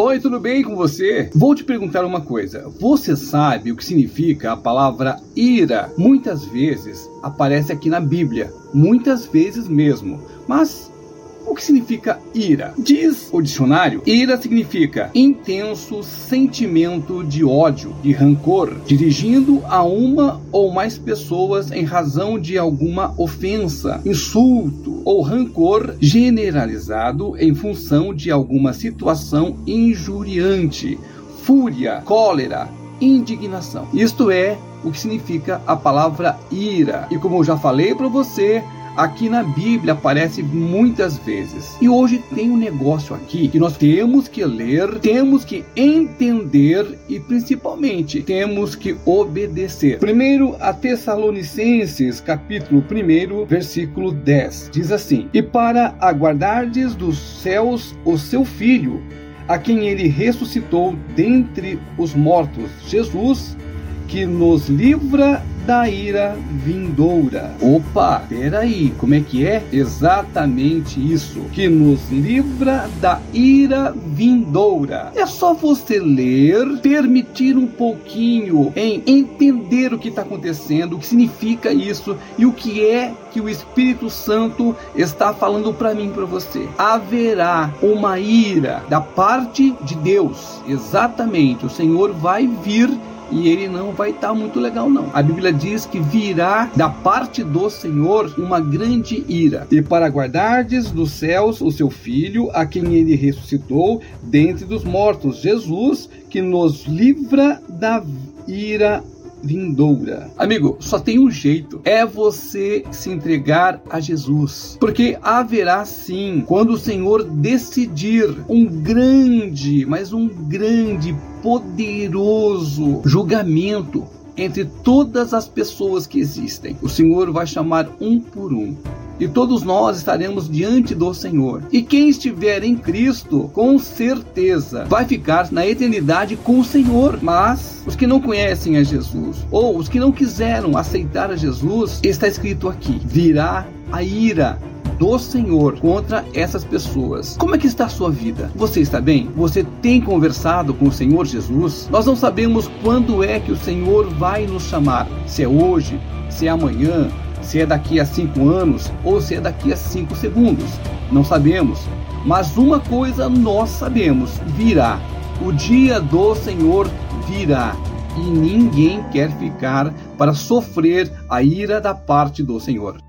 Oi, tudo bem com você? Vou te perguntar uma coisa. Você sabe o que significa a palavra ira? Muitas vezes aparece aqui na Bíblia, muitas vezes mesmo. Mas o que significa ira? Diz o dicionário: ira significa intenso sentimento de ódio, de rancor, dirigindo a uma ou mais pessoas em razão de alguma ofensa, insulto ou rancor generalizado em função de alguma situação injuriante, fúria, cólera, indignação. Isto é o que significa a palavra ira. E como eu já falei para você, aqui na Bíblia aparece muitas vezes. E hoje tem um negócio aqui que nós temos que ler, temos que entender e principalmente temos que obedecer. Primeiro a Tessalonicenses, capítulo 1, versículo 10. Diz assim: "E para aguardardes dos céus o seu filho, a quem ele ressuscitou dentre os mortos, Jesus, que nos livra da ira vindoura. Opa, peraí, como é que é? Exatamente isso, que nos livra da ira vindoura. É só você ler, permitir um pouquinho em entender o que está acontecendo, o que significa isso e o que é que o Espírito Santo está falando para mim, para você. Haverá uma ira da parte de Deus. Exatamente, o Senhor vai vir e ele não vai estar tá muito legal não. A Bíblia diz que virá da parte do Senhor uma grande ira, e para guardardes dos céus o seu filho, a quem ele ressuscitou dentre dos mortos, Jesus, que nos livra da ira vindoura. Amigo, só tem um jeito: é você se entregar a Jesus. Porque haverá sim, quando o Senhor decidir um grande, mas um grande, poderoso julgamento entre todas as pessoas que existem. O Senhor vai chamar um por um e todos nós estaremos diante do Senhor. E quem estiver em Cristo, com certeza, vai ficar na eternidade com o Senhor. Mas os que não conhecem a Jesus, ou os que não quiseram aceitar a Jesus, está escrito aqui: virá a ira do Senhor contra essas pessoas. Como é que está a sua vida? Você está bem? Você tem conversado com o Senhor Jesus? Nós não sabemos quando é que o Senhor vai nos chamar. Se é hoje, se é amanhã, se é daqui a cinco anos ou se é daqui a cinco segundos. Não sabemos. Mas uma coisa nós sabemos: virá. O dia do Senhor virá. E ninguém quer ficar para sofrer a ira da parte do Senhor.